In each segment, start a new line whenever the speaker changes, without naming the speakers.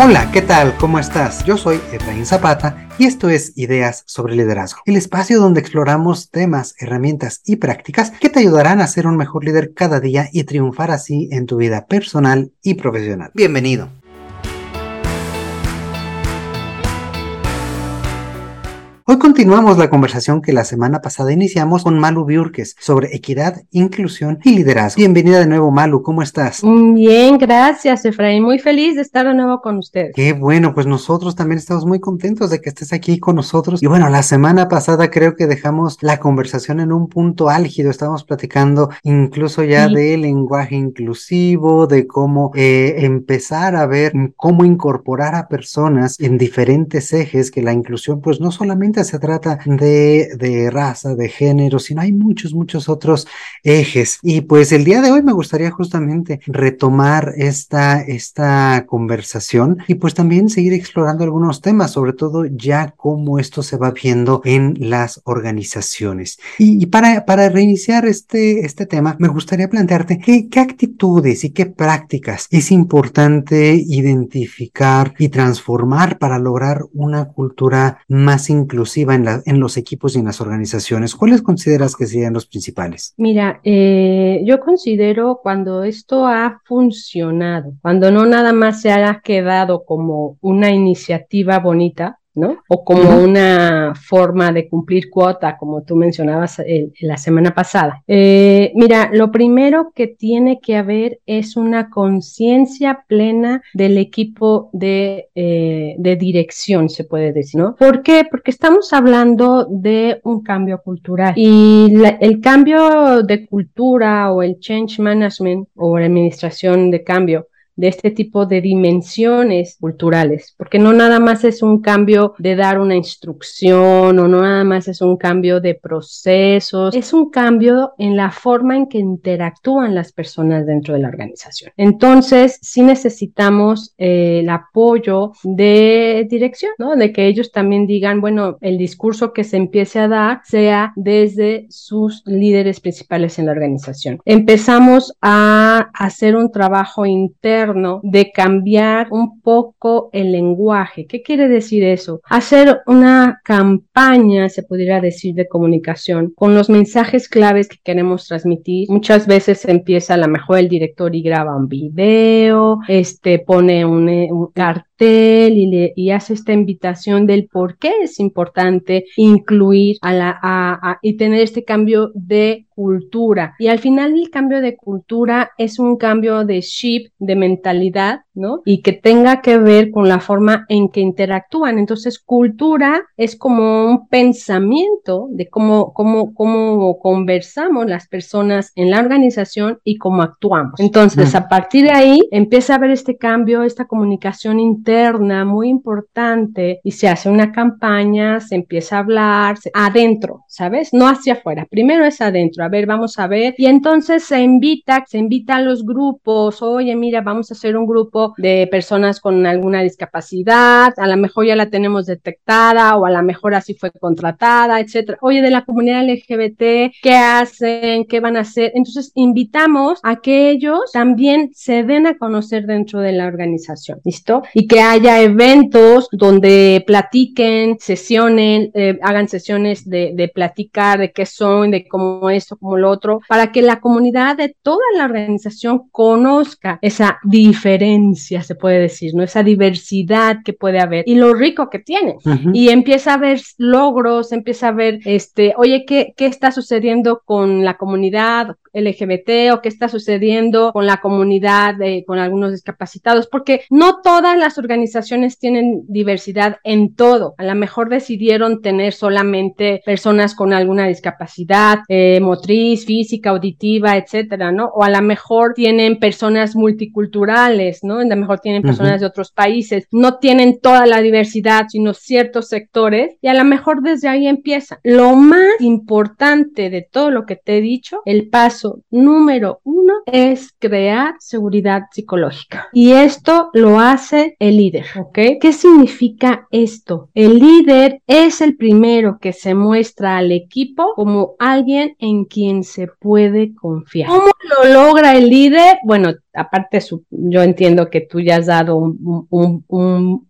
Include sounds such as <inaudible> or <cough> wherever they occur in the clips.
Hola, ¿qué tal? ¿Cómo estás? Yo soy Efraín Zapata y esto es Ideas sobre Liderazgo, el espacio donde exploramos temas, herramientas y prácticas que te ayudarán a ser un mejor líder cada día y triunfar así en tu vida personal y profesional. Bienvenido. Hoy continuamos la conversación que la semana pasada iniciamos con Malu Biurques sobre equidad, inclusión y liderazgo. Bienvenida de nuevo, Malu, ¿cómo estás?
Mm, bien, gracias, Efraín. Muy feliz de estar de nuevo con usted.
Qué bueno, pues nosotros también estamos muy contentos de que estés aquí con nosotros. Y bueno, la semana pasada creo que dejamos la conversación en un punto álgido. Estábamos platicando incluso ya de lenguaje inclusivo, de cómo eh, empezar a ver cómo incorporar a personas en diferentes ejes, que la inclusión pues no solamente se trata de, de raza, de género, sino hay muchos, muchos otros ejes. Y pues el día de hoy me gustaría justamente retomar esta, esta conversación y pues también seguir explorando algunos temas, sobre todo ya cómo esto se va viendo en las organizaciones. Y, para, para reiniciar este, este tema, me gustaría plantearte qué, qué actitudes y qué prácticas es importante identificar y transformar para lograr una cultura más inclusiva en, en los equipos y en las organizaciones? ¿Cuáles consideras que serían los principales?
Mira, eh, yo considero cuando esto ha funcionado, cuando no nada más se haya quedado como una iniciativa bonita, o como una forma de cumplir cuota, como tú mencionabas eh, la semana pasada. Eh, mira, lo primero que tiene que haber es una conciencia plena del equipo de, eh, de, dirección, se puede decir, ¿no? ¿Por qué? Porque estamos hablando de un cambio cultural y el cambio de cultura o el change management o la administración de cambio de este tipo de dimensiones culturales, porque no nada más es un cambio de dar una instrucción o no nada más es un cambio de procesos, es un cambio en la forma en que interactúan las personas dentro de la organización. Entonces, sí necesitamos eh, el apoyo de dirección, ¿no? De que ellos también digan, bueno, el discurso que se empiece a dar sea desde sus líderes principales en la organización. Empezamos a hacer un trabajo interno de cambiar un poco el lenguaje. ¿Qué quiere decir eso? Hacer una campaña, se pudiera decir, de comunicación con los mensajes claves que queremos transmitir. Muchas veces empieza a lo mejor el director y graba un video, este pone un, un y, le, y hace esta invitación del por qué es importante incluir a la, a, y tener este cambio de cultura. Y al final el cambio de cultura es un cambio de chip, de mentalidad, ¿no? Y que tenga que ver con la forma en que interactúan. Entonces, cultura es como un pensamiento de cómo, cómo, cómo conversamos las personas en la organización y cómo actuamos. Entonces, a partir de ahí empieza a haber este cambio, esta comunicación interna muy importante y se hace una campaña, se empieza a hablar adentro, ¿sabes? No hacia afuera. Primero es adentro. A ver, vamos a ver. Y entonces se invita, se invita a los grupos. Oye, mira, vamos a hacer un grupo de personas con alguna discapacidad. A lo mejor ya la tenemos detectada o a lo mejor así fue contratada, etcétera. Oye, de la comunidad LGBT, ¿qué hacen? ¿Qué van a hacer? Entonces invitamos a que ellos también se den a conocer dentro de la organización. ¿Listo? Y que haya eventos donde platiquen, sesionen, eh, hagan sesiones de, de, platicar de qué son, de cómo esto, como lo otro, para que la comunidad de toda la organización conozca esa diferencia, se puede decir, ¿no? Esa diversidad que puede haber y lo rico que tiene. Y empieza a ver logros, empieza a ver, este, oye, ¿qué, qué está sucediendo con la comunidad LGBT o qué está sucediendo con la comunidad, con algunos discapacitados? Porque no todas las organizaciones tienen diversidad en todo. A lo mejor decidieron tener solamente personas con alguna discapacidad eh, motriz, física, auditiva, etcétera, ¿no? O a lo mejor tienen personas multiculturales, ¿no? A lo mejor tienen personas de otros países. No tienen toda la diversidad, sino ciertos sectores. Y a lo mejor desde ahí empieza. Lo más importante de todo lo que te he dicho, el paso número uno es crear seguridad psicológica. Y esto lo hace el líder, ¿ok? ¿Qué significa esto? El líder es el primero que se muestra al equipo como alguien en quien se puede confiar. ¿Cómo lo logra el líder? Bueno, aparte yo entiendo que tú ya has dado un,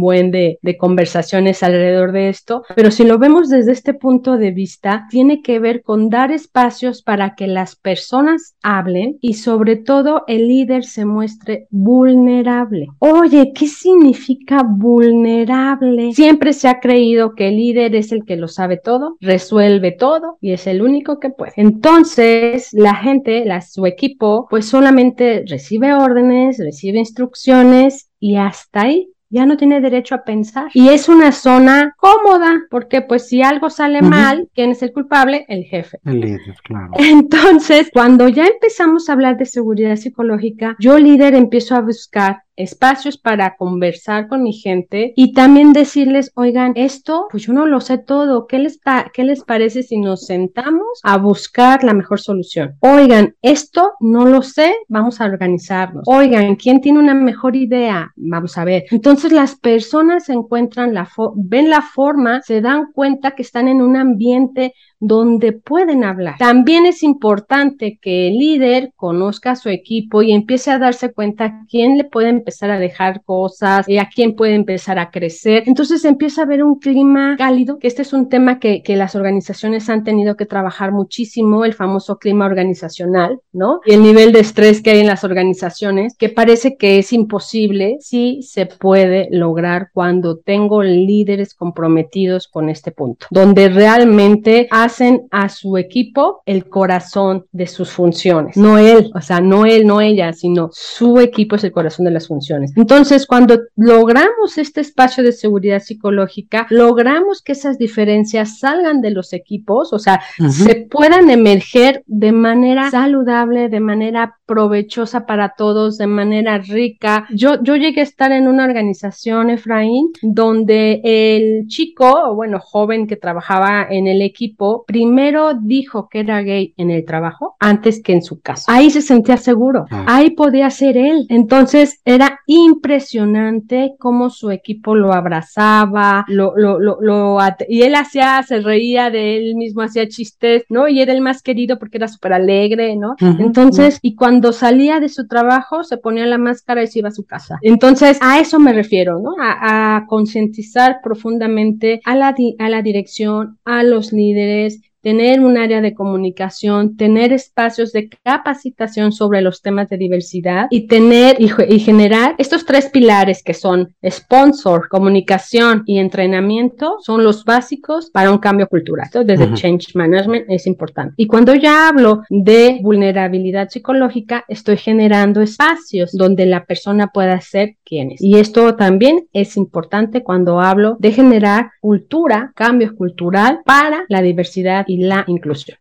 buen de, de, conversaciones alrededor de esto, pero si lo vemos desde este punto de vista, tiene que ver con dar espacios para que las personas hablen y sobre todo el líder se muestre vulnerable. Oye, ¿qué significa vulnerable? Siempre se ha creído que el líder es el que lo sabe todo, resuelve todo y es el único que puede. Entonces, la gente, la, su equipo, pues solamente recibe órdenes, recibe instrucciones y hasta ahí ya no tiene derecho a pensar. Y es una zona cómoda, porque pues si algo sale mal, ¿quién es el culpable? El jefe.
El líder, claro.
Entonces, cuando ya empezamos a hablar de seguridad psicológica, yo líder empiezo a buscar espacios para conversar con mi gente y también decirles, oigan, esto, pues yo no lo sé todo, ¿qué les, qué les parece si nos sentamos a buscar la mejor solución? Oigan, esto no lo sé, vamos a organizarnos. Oigan, ¿quién tiene una mejor idea? Vamos a ver. Entonces las personas encuentran la, ven la forma, se dan cuenta que están en un ambiente donde pueden hablar. También es importante que el líder conozca a su equipo y empiece a darse cuenta quién le puede empezar a dejar cosas, y a quién puede empezar a crecer. Entonces empieza a haber un clima cálido, que este es un tema que, las organizaciones han tenido que trabajar muchísimo, el famoso clima organizacional, ¿no? Y el nivel de estrés que hay en las organizaciones, que parece que es imposible, sí se puede lograr cuando tengo líderes comprometidos con este punto, donde realmente hacen a su equipo el corazón de sus funciones, no él, o sea, no él, no ella, sino su equipo es el corazón de las funciones. Entonces, cuando logramos este espacio de seguridad psicológica, logramos que esas diferencias salgan de los equipos, o sea, se puedan emerger de manera saludable, de manera provechosa para todos, de manera rica. Yo, yo llegué a estar en una organización, Efraín, donde el chico, bueno, joven que trabajaba en el equipo, primero dijo que era gay en el trabajo antes que en su casa. Ahí se sentía seguro, ah. ahí podía ser él. Entonces era impresionante cómo su equipo lo abrazaba, lo, lo, lo, y él hacía, se reía de él mismo, hacía chistes, ¿no? Y era el más querido porque era súper alegre, ¿no? Entonces, y cuando salía de su trabajo, se ponía la máscara y se iba a su casa. Entonces, a eso me refiero, ¿no? A, a concientizar profundamente a la, a la dirección, a los líderes, tener un área de comunicación, tener espacios de capacitación sobre los temas de diversidad y tener y, generar estos tres pilares que son sponsor, comunicación y entrenamiento son los básicos para un cambio cultural. desde change management es importante. Y cuando ya hablo de vulnerabilidad psicológica, estoy generando espacios donde la persona pueda ser quien es. Y esto también es importante cuando hablo de generar cultura, cambio cultural para la diversidad y la inclusión.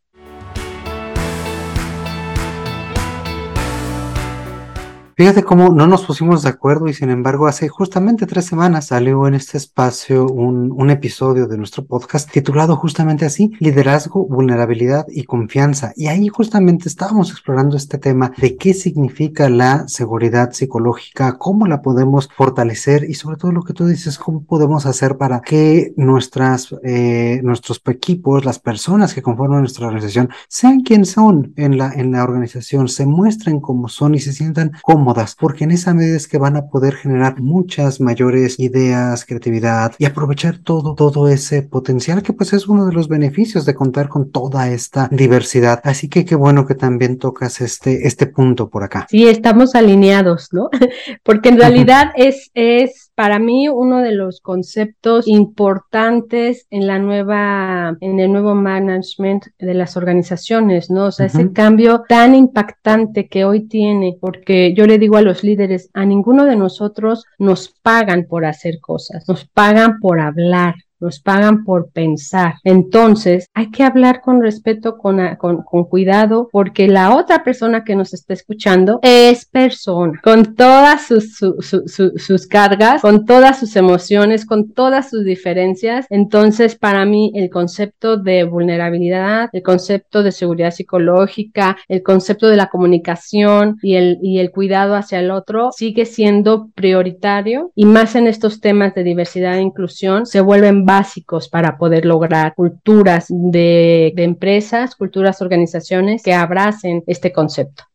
Fíjate cómo no nos pusimos de acuerdo y sin embargo hace justamente tres semanas salió en este espacio un, un, episodio de nuestro podcast titulado justamente así, Liderazgo, Vulnerabilidad y Confianza. Y ahí justamente estábamos explorando este tema de qué significa la seguridad psicológica, cómo la podemos fortalecer y sobre todo lo que tú dices, cómo podemos hacer para que nuestras, eh, nuestros equipos, las personas que conforman nuestra organización, sean quienes son en la, en la organización, se muestren como son y se sientan como porque en esa medida es que van a poder generar muchas mayores ideas, creatividad y aprovechar todo, todo ese potencial que pues es uno de los beneficios de contar con toda esta diversidad. Así que qué bueno que también tocas este, este punto por acá.
Sí, estamos alineados, ¿no? <laughs> porque en <laughs> realidad es, es para mí uno de los conceptos importantes en la nueva, en el nuevo management de las organizaciones, ¿no? O sea, ese cambio tan impactante que hoy tiene, porque yo le digo a los líderes, a ninguno de nosotros nos pagan por hacer cosas, nos pagan por hablar, nos pagan por pensar. Entonces, hay que hablar con respeto, con, con, cuidado, porque la otra persona que nos está escuchando es persona, con todas sus, sus cargas, con todas sus emociones, con todas sus diferencias. Entonces, para mí, el concepto de vulnerabilidad, el concepto de seguridad psicológica, el concepto de la comunicación y el, y el cuidado hacia el otro sigue siendo prioritario y más en estos temas de diversidad e inclusión se vuelven básicos para poder lograr culturas de, de empresas, culturas, organizaciones que abracen este concepto.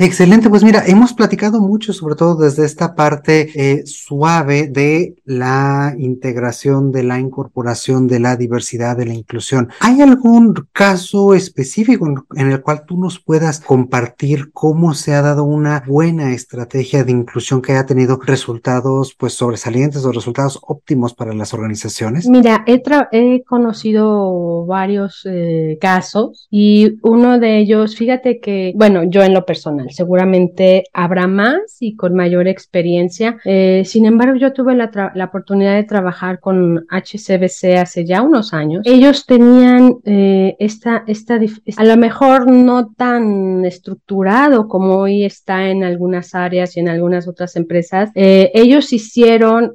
Excelente, pues mira, hemos platicado mucho, sobre todo desde esta parte eh, suave de la integración, de la incorporación, de la diversidad, de la inclusión. ¿Hay algún caso específico en, el cual tú nos puedas compartir cómo se ha dado una buena estrategia de inclusión que haya tenido resultados pues sobresalientes o resultados óptimos para las organizaciones?
Mira, he, conocido varios eh, casos y uno de ellos, fíjate que, bueno, yo en lo personal, Seguramente habrá más y con mayor experiencia. Eh, sin embargo, yo tuve la, oportunidad de trabajar con HCBC hace ya unos años. Ellos tenían eh, esta, esta, a lo mejor no tan estructurado como hoy está en algunas áreas y en algunas otras empresas. Eh, ellos hicieron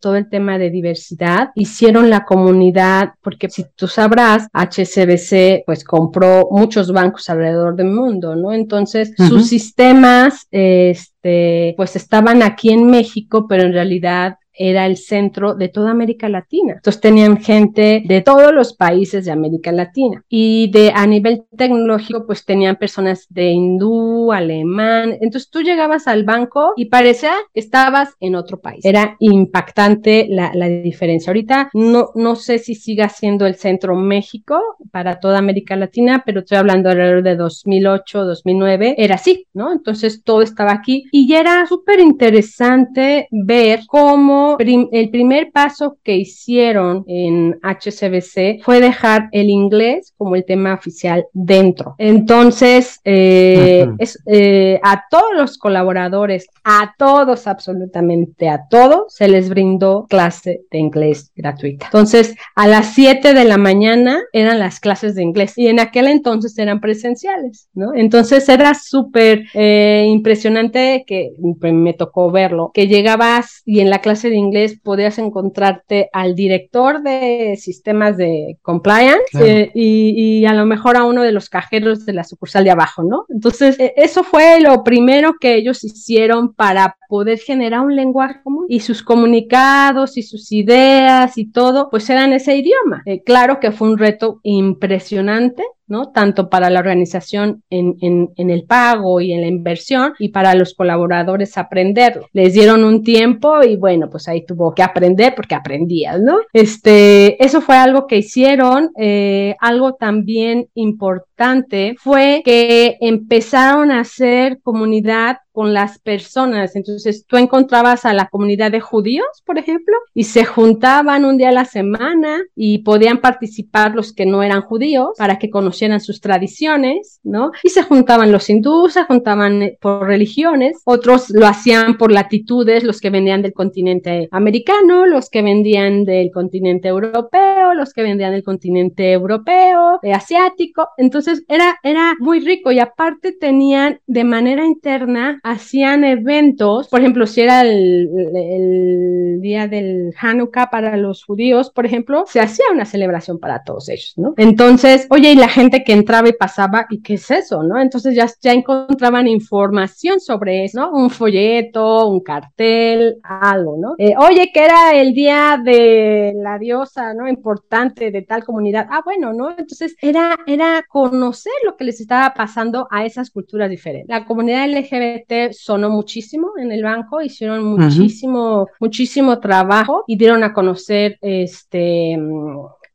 todo el tema de diversidad, hicieron la comunidad, porque si tú sabrás, HCBC pues compró muchos bancos alrededor del mundo, ¿no? Entonces, sus sistemas, este, pues estaban aquí en México, pero en realidad era el centro de toda América Latina. Entonces tenían gente de todos los países de América Latina y de a nivel tecnológico pues tenían personas de hindú, alemán. Entonces tú llegabas al banco y parecía que estabas en otro país. Era impactante la, la diferencia. Ahorita no, no sé si siga siendo el centro México para toda América Latina, pero estoy hablando alrededor de 2008, 2009. Era así, ¿no? Entonces todo estaba aquí y ya era súper interesante ver cómo el primer paso que hicieron en HCBC fue dejar el inglés como el tema oficial dentro. Entonces, eh, eh, a todos los colaboradores, a todos, absolutamente a todos, se les brindó clase de inglés gratuita. Entonces, a las 7 de la mañana eran las clases de inglés y en aquel entonces eran presenciales, ¿no? Entonces era súper eh, impresionante que me tocó verlo, que llegabas y en la clase de inglés podías encontrarte al director de sistemas de compliance eh, y, a lo mejor a uno de los cajeros de la sucursal de abajo, ¿no? Entonces, e, eso fue lo primero que ellos hicieron para poder generar un lenguaje común y sus comunicados y sus ideas y todo, pues eran ese idioma. Eh, claro que fue un reto impresionante ¿no? Tanto para la organización en, el pago y en la inversión y para los colaboradores aprenderlo. Les dieron un tiempo y bueno, pues ahí tuvo que aprender porque aprendías, ¿no? Este, eso fue algo que hicieron. Eh, algo también importante fue que empezaron a hacer comunidad con las personas. Entonces tú encontrabas a la comunidad de judíos, por ejemplo, y se juntaban un día a la semana y podían participar los que no eran judíos para que conocieran sus tradiciones, ¿no? Y se juntaban los hindúes, se juntaban eh, por religiones, otros lo hacían por latitudes, los que vendían del continente americano, los que vendían del continente europeo, los que vendían del continente europeo, eh, asiático. Entonces era, era muy rico y aparte tenían de manera interna hacían eventos, por ejemplo, si era el, día del Hanukkah para los judíos, por ejemplo, se hacía una celebración para todos ellos, ¿no? Entonces, oye, y la gente que entraba y pasaba, ¿y qué es eso, no? Entonces ya, ya encontraban información sobre eso, ¿no? Un folleto, un cartel, algo, ¿no? Eh, oye, que era el día de la diosa, ¿no? Importante de tal comunidad. Ah, bueno, ¿no? Entonces era, era conocer lo que les estaba pasando a esas culturas diferentes. La comunidad LGBT sonó muchísimo en el banco, hicieron muchísimo, muchísimo trabajo y dieron a conocer este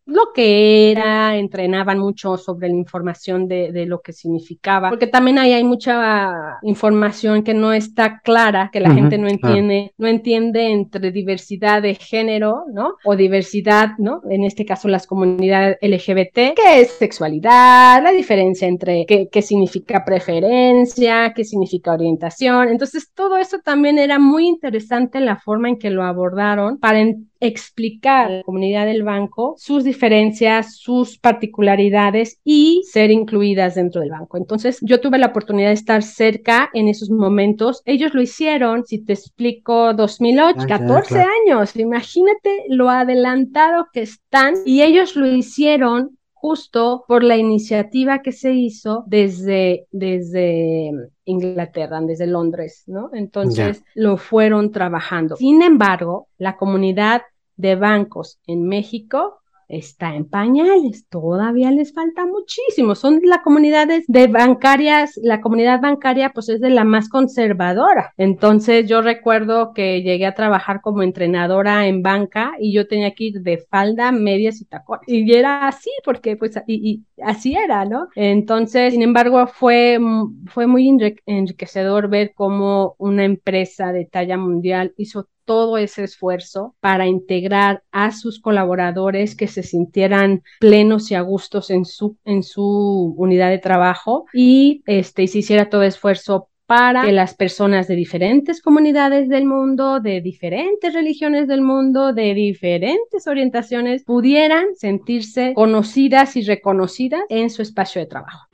lo que era, entrenaban mucho sobre la información de, de, lo que significaba, porque también ahí hay mucha información que no está clara, que la gente no entiende, no entiende entre diversidad de género, ¿no? O diversidad, ¿no? En este caso las comunidades LGBT, qué es sexualidad, la diferencia entre qué, qué significa preferencia, qué significa orientación. Entonces, todo eso también era muy interesante la forma en que lo abordaron para explicar a la comunidad del banco sus diferencias, sus particularidades y ser incluidas dentro del banco. Entonces, yo tuve la oportunidad de estar cerca en esos momentos. Ellos lo hicieron, si te explico, 2008, 14 años. Imagínate lo adelantado que están y ellos lo hicieron justo por la iniciativa que se hizo desde, desde Inglaterra, desde Londres, ¿no? Entonces lo fueron trabajando. Sin embargo, la comunidad de bancos en México está en pañales, todavía les falta muchísimo. Son las comunidades de bancarias, la comunidad bancaria pues es de la más conservadora. Entonces yo recuerdo que llegué a trabajar como entrenadora en banca y yo tenía que ir de falda, medias y tacones. Y era así porque pues y, así era, ¿no? Entonces, sin embargo, fue, fue muy enriquecedor ver cómo una empresa de talla mundial hizo todo ese esfuerzo para integrar a sus colaboradores que se sintieran plenos y a gustos en su, en su unidad de trabajo y este, se hiciera todo esfuerzo para que las personas de diferentes comunidades del mundo, de diferentes religiones del mundo, de diferentes orientaciones, pudieran sentirse conocidas y reconocidas en su espacio de trabajo.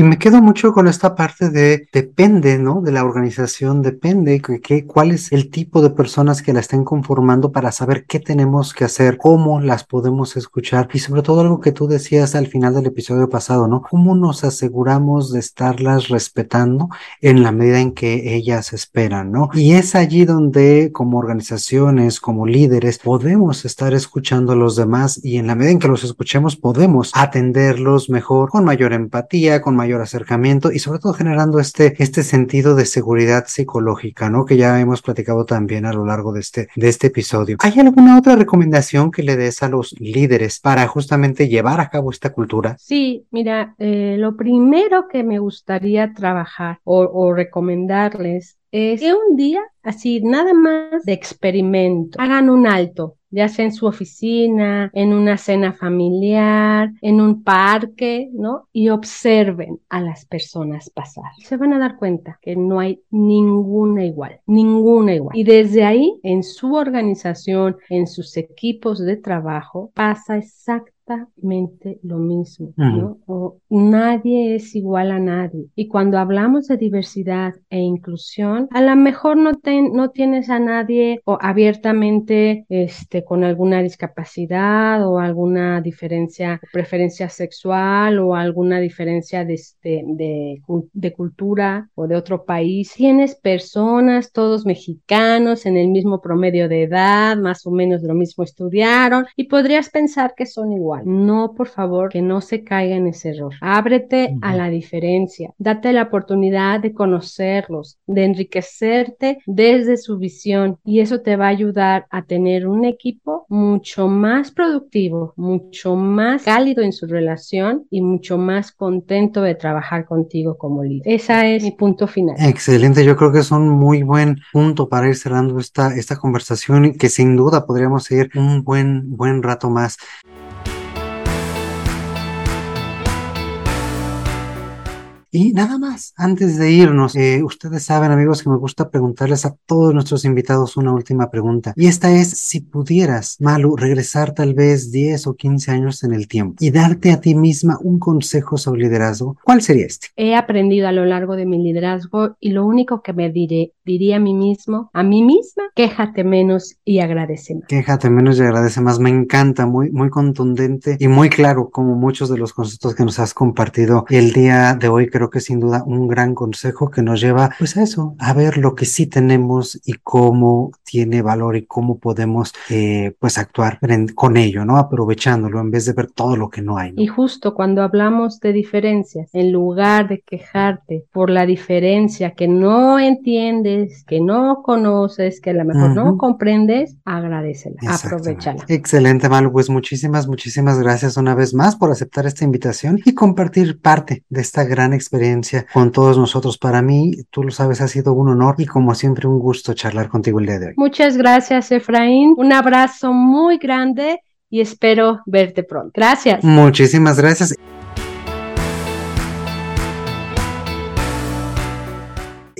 Y me quedo mucho con esta parte de depende, ¿no? De la organización, depende que, cuál es el tipo de personas que la estén conformando para saber qué tenemos que hacer, cómo las podemos escuchar y sobre todo algo que tú decías al final del episodio pasado, ¿no? ¿Cómo nos aseguramos de estarlas respetando en la medida en que ellas esperan, ¿no? Y es allí donde como organizaciones, como líderes, podemos estar escuchando a los demás y en la medida en que los escuchemos podemos atenderlos mejor, con mayor empatía, con mayor acercamiento y sobre todo generando este, este sentido de seguridad psicológica, ¿no? Que ya hemos platicado también a lo largo de este, de este episodio. ¿Hay alguna otra recomendación que le des a los líderes para justamente llevar a cabo esta cultura?
Sí, mira, eh, lo primero que me gustaría trabajar o, o recomendarles es que un día, así nada más de experimento, hagan un alto, ya sea en su oficina, en una cena familiar, en un parque, ¿no? Y observen a las personas pasar. Se van a dar cuenta que no hay ninguna igual, ninguna igual. Y desde ahí, en su organización, en sus equipos de trabajo, pasa exactamente exactamente lo mismo, ¿no? O nadie es igual a nadie. Y cuando hablamos de diversidad e inclusión, a lo mejor no, no tienes a nadie o abiertamente este, con alguna discapacidad o alguna diferencia, preferencia sexual o alguna diferencia de, este, de, de cultura o de otro país. Tienes personas, todos mexicanos, en el mismo promedio de edad, más o menos lo mismo estudiaron y podrías pensar que son iguales no, por favor, que no se caiga en ese error. Ábrete a la diferencia. Date la oportunidad de conocerlos, de enriquecerte desde su visión y eso te va a ayudar a tener un equipo mucho más productivo, mucho más cálido en su relación y mucho más contento de trabajar contigo como líder. Ese es mi punto final.
Excelente, yo creo que es un muy buen punto para ir cerrando esta, esta conversación que sin duda podríamos seguir un buen, buen rato más. Y nada más, antes de irnos, eh, ustedes saben amigos que me gusta preguntarles a todos nuestros invitados una última pregunta. Y esta es, si pudieras, Malu, regresar tal vez 10 o 15 años en el tiempo y darte a ti misma un consejo sobre liderazgo, ¿cuál sería este?
He aprendido a lo largo de mi liderazgo y lo único que me diré, diría a mí mismo, a mí misma, quéjate menos y agradece más.
Quéjate menos y agradece más. Me encanta, muy, muy contundente y muy claro como muchos de los conceptos que nos has compartido el día de hoy creo que sin duda un gran consejo que nos lleva pues a eso, a ver lo que sí tenemos y cómo tiene valor y cómo podemos eh, pues actuar con ello, ¿no? Aprovechándolo en vez de ver todo lo que no hay.
Y justo cuando hablamos de diferencias, en lugar de quejarte por la diferencia que no entiendes, que no conoces, que a lo mejor no comprendes, agradecela, aprovechala.
Excelente, Malu. Pues muchísimas, muchísimas gracias una vez más por aceptar esta invitación y compartir parte de esta gran experiencia experiencia con todos nosotros. Para mí, tú lo sabes, ha sido un honor y como siempre un gusto charlar contigo el día de hoy.
Muchas gracias, Efraín. Un abrazo muy grande y espero verte pronto. Gracias.
Muchísimas gracias.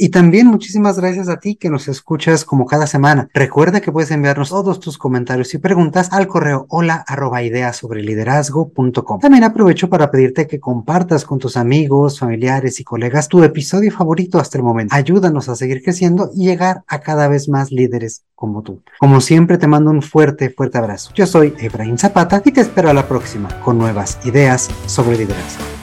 Y también muchísimas gracias a ti que nos escuchas como cada semana. Recuerda que puedes enviarnos todos tus comentarios y preguntas al correo hola arroba sobre liderazgo.com. También aprovecho para pedirte que compartas con tus amigos, familiares y colegas tu episodio favorito hasta el momento. Ayúdanos a seguir creciendo y llegar a cada vez más líderes como tú. Como siempre te mando un fuerte, fuerte abrazo. Yo soy Efraín Zapata y te espero a la próxima con nuevas ideas sobre liderazgo.